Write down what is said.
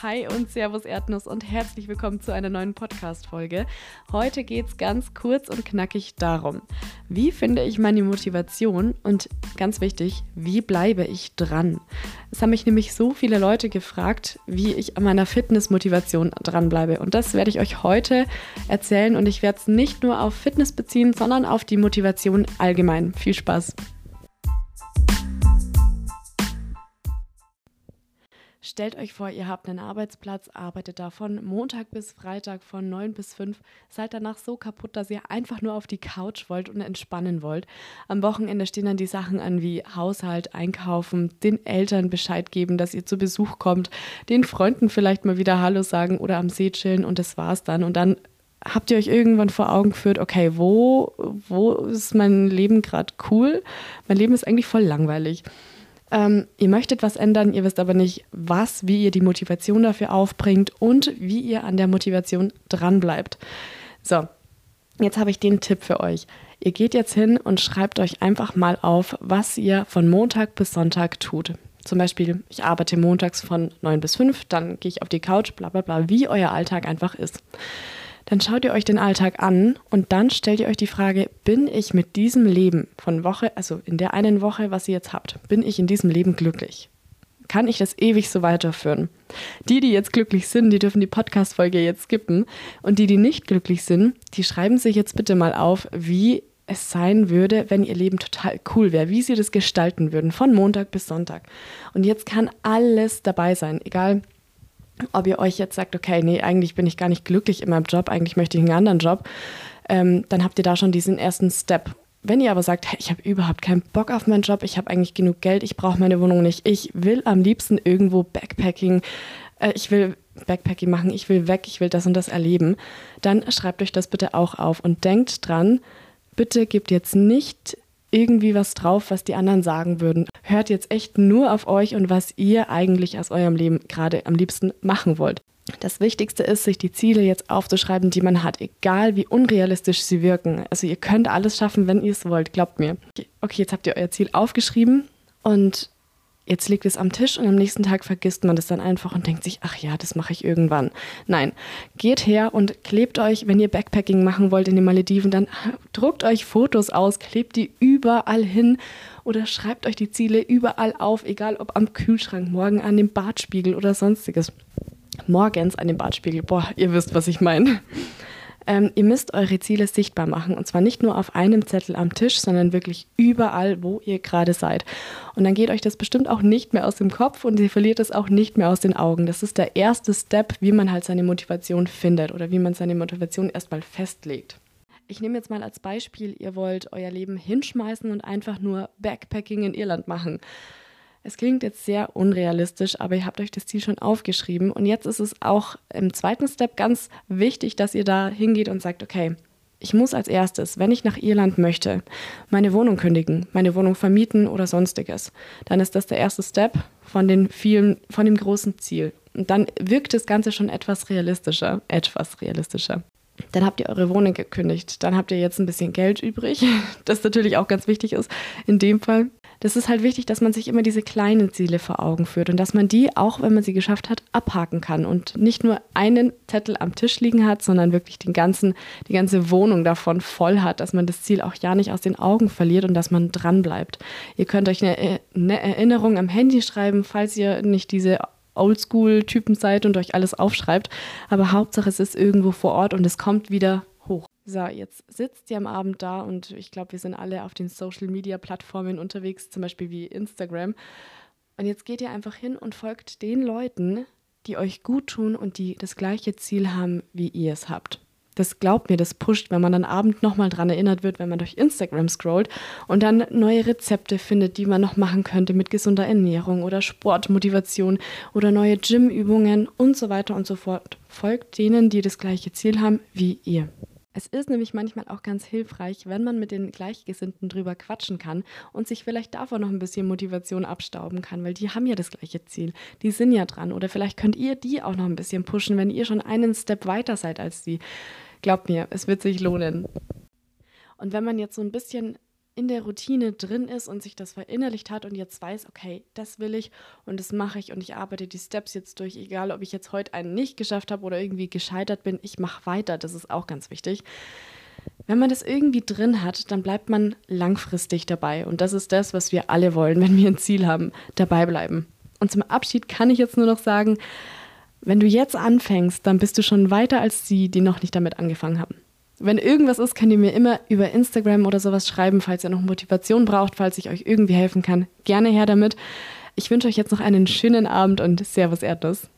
Hi und Servus Erdnuss und herzlich willkommen zu einer neuen Podcast-Folge. Heute geht es ganz kurz und knackig darum, wie finde ich meine Motivation und ganz wichtig, wie bleibe ich dran? Es haben mich nämlich so viele Leute gefragt, wie ich an meiner Fitness-Motivation dranbleibe und das werde ich euch heute erzählen und ich werde es nicht nur auf Fitness beziehen, sondern auf die Motivation allgemein. Viel Spaß! Stellt euch vor, ihr habt einen Arbeitsplatz, arbeitet da von Montag bis Freitag von 9 bis 5, seid danach so kaputt, dass ihr einfach nur auf die Couch wollt und entspannen wollt. Am Wochenende stehen dann die Sachen an wie Haushalt, Einkaufen, den Eltern Bescheid geben, dass ihr zu Besuch kommt, den Freunden vielleicht mal wieder Hallo sagen oder am See chillen und das war's dann. Und dann habt ihr euch irgendwann vor Augen geführt, okay, wo, wo ist mein Leben gerade cool? Mein Leben ist eigentlich voll langweilig. Ähm, ihr möchtet was ändern, ihr wisst aber nicht, was, wie ihr die Motivation dafür aufbringt und wie ihr an der Motivation dranbleibt. So, jetzt habe ich den Tipp für euch. Ihr geht jetzt hin und schreibt euch einfach mal auf, was ihr von Montag bis Sonntag tut. Zum Beispiel, ich arbeite montags von 9 bis 5, dann gehe ich auf die Couch, bla bla bla, wie euer Alltag einfach ist dann schaut ihr euch den Alltag an und dann stellt ihr euch die Frage, bin ich mit diesem Leben von Woche, also in der einen Woche, was ihr jetzt habt, bin ich in diesem Leben glücklich? Kann ich das ewig so weiterführen? Die, die jetzt glücklich sind, die dürfen die Podcast-Folge jetzt skippen. Und die, die nicht glücklich sind, die schreiben sich jetzt bitte mal auf, wie es sein würde, wenn ihr Leben total cool wäre, wie sie das gestalten würden, von Montag bis Sonntag. Und jetzt kann alles dabei sein, egal ob ihr euch jetzt sagt, okay, nee, eigentlich bin ich gar nicht glücklich in meinem Job, eigentlich möchte ich einen anderen Job, ähm, dann habt ihr da schon diesen ersten Step. Wenn ihr aber sagt, hey, ich habe überhaupt keinen Bock auf meinen Job, ich habe eigentlich genug Geld, ich brauche meine Wohnung nicht, ich will am liebsten irgendwo Backpacking, äh, ich will Backpacking machen, ich will weg, ich will das und das erleben, dann schreibt euch das bitte auch auf und denkt dran, bitte gebt jetzt nicht irgendwie was drauf, was die anderen sagen würden. Hört jetzt echt nur auf euch und was ihr eigentlich aus eurem Leben gerade am liebsten machen wollt. Das Wichtigste ist, sich die Ziele jetzt aufzuschreiben, die man hat, egal wie unrealistisch sie wirken. Also ihr könnt alles schaffen, wenn ihr es wollt, glaubt mir. Okay, jetzt habt ihr euer Ziel aufgeschrieben und jetzt liegt es am Tisch und am nächsten Tag vergisst man das dann einfach und denkt sich, ach ja, das mache ich irgendwann. Nein, geht her und klebt euch, wenn ihr Backpacking machen wollt in den Malediven, dann druckt euch Fotos aus, klebt die überall hin oder schreibt euch die Ziele überall auf, egal ob am Kühlschrank, morgen an dem Badspiegel oder sonstiges. Morgens an dem Badspiegel, boah, ihr wisst, was ich meine. Ähm, ihr müsst eure Ziele sichtbar machen und zwar nicht nur auf einem Zettel am Tisch, sondern wirklich überall, wo ihr gerade seid. Und dann geht euch das bestimmt auch nicht mehr aus dem Kopf und ihr verliert es auch nicht mehr aus den Augen. Das ist der erste Step, wie man halt seine Motivation findet oder wie man seine Motivation erstmal festlegt. Ich nehme jetzt mal als Beispiel, ihr wollt euer Leben hinschmeißen und einfach nur Backpacking in Irland machen. Es klingt jetzt sehr unrealistisch, aber ihr habt euch das Ziel schon aufgeschrieben. Und jetzt ist es auch im zweiten Step ganz wichtig, dass ihr da hingeht und sagt, okay, ich muss als erstes, wenn ich nach Irland möchte, meine Wohnung kündigen, meine Wohnung vermieten oder sonstiges. Dann ist das der erste Step von den vielen, von dem großen Ziel. Und dann wirkt das Ganze schon etwas realistischer, etwas realistischer. Dann habt ihr eure Wohnung gekündigt. Dann habt ihr jetzt ein bisschen Geld übrig, das natürlich auch ganz wichtig ist in dem Fall das ist halt wichtig, dass man sich immer diese kleinen Ziele vor Augen führt und dass man die, auch wenn man sie geschafft hat, abhaken kann und nicht nur einen Zettel am Tisch liegen hat, sondern wirklich den ganzen, die ganze Wohnung davon voll hat, dass man das Ziel auch ja nicht aus den Augen verliert und dass man dran bleibt. Ihr könnt euch eine, eine Erinnerung am Handy schreiben, falls ihr nicht diese Oldschool-Typen seid und euch alles aufschreibt. Aber Hauptsache, es ist irgendwo vor Ort und es kommt wieder so, jetzt sitzt ihr am Abend da und ich glaube, wir sind alle auf den Social-Media-Plattformen unterwegs, zum Beispiel wie Instagram. Und jetzt geht ihr einfach hin und folgt den Leuten, die euch gut tun und die das gleiche Ziel haben, wie ihr es habt. Das glaubt mir, das pusht, wenn man dann abend nochmal dran erinnert wird, wenn man durch Instagram scrollt und dann neue Rezepte findet, die man noch machen könnte mit gesunder Ernährung oder Sportmotivation oder neue Gymübungen und so weiter und so fort. Folgt denen, die das gleiche Ziel haben wie ihr. Es ist nämlich manchmal auch ganz hilfreich, wenn man mit den Gleichgesinnten drüber quatschen kann und sich vielleicht davon noch ein bisschen Motivation abstauben kann, weil die haben ja das gleiche Ziel. Die sind ja dran. Oder vielleicht könnt ihr die auch noch ein bisschen pushen, wenn ihr schon einen Step weiter seid als die. Glaubt mir, es wird sich lohnen. Und wenn man jetzt so ein bisschen in der Routine drin ist und sich das verinnerlicht hat und jetzt weiß, okay, das will ich und das mache ich und ich arbeite die Steps jetzt durch, egal ob ich jetzt heute einen nicht geschafft habe oder irgendwie gescheitert bin, ich mache weiter, das ist auch ganz wichtig. Wenn man das irgendwie drin hat, dann bleibt man langfristig dabei und das ist das, was wir alle wollen, wenn wir ein Ziel haben, dabei bleiben. Und zum Abschied kann ich jetzt nur noch sagen, wenn du jetzt anfängst, dann bist du schon weiter als die, die noch nicht damit angefangen haben. Wenn irgendwas ist, könnt ihr mir immer über Instagram oder sowas schreiben, falls ihr noch Motivation braucht, falls ich euch irgendwie helfen kann. Gerne her damit. Ich wünsche euch jetzt noch einen schönen Abend und Servus Erdnuss.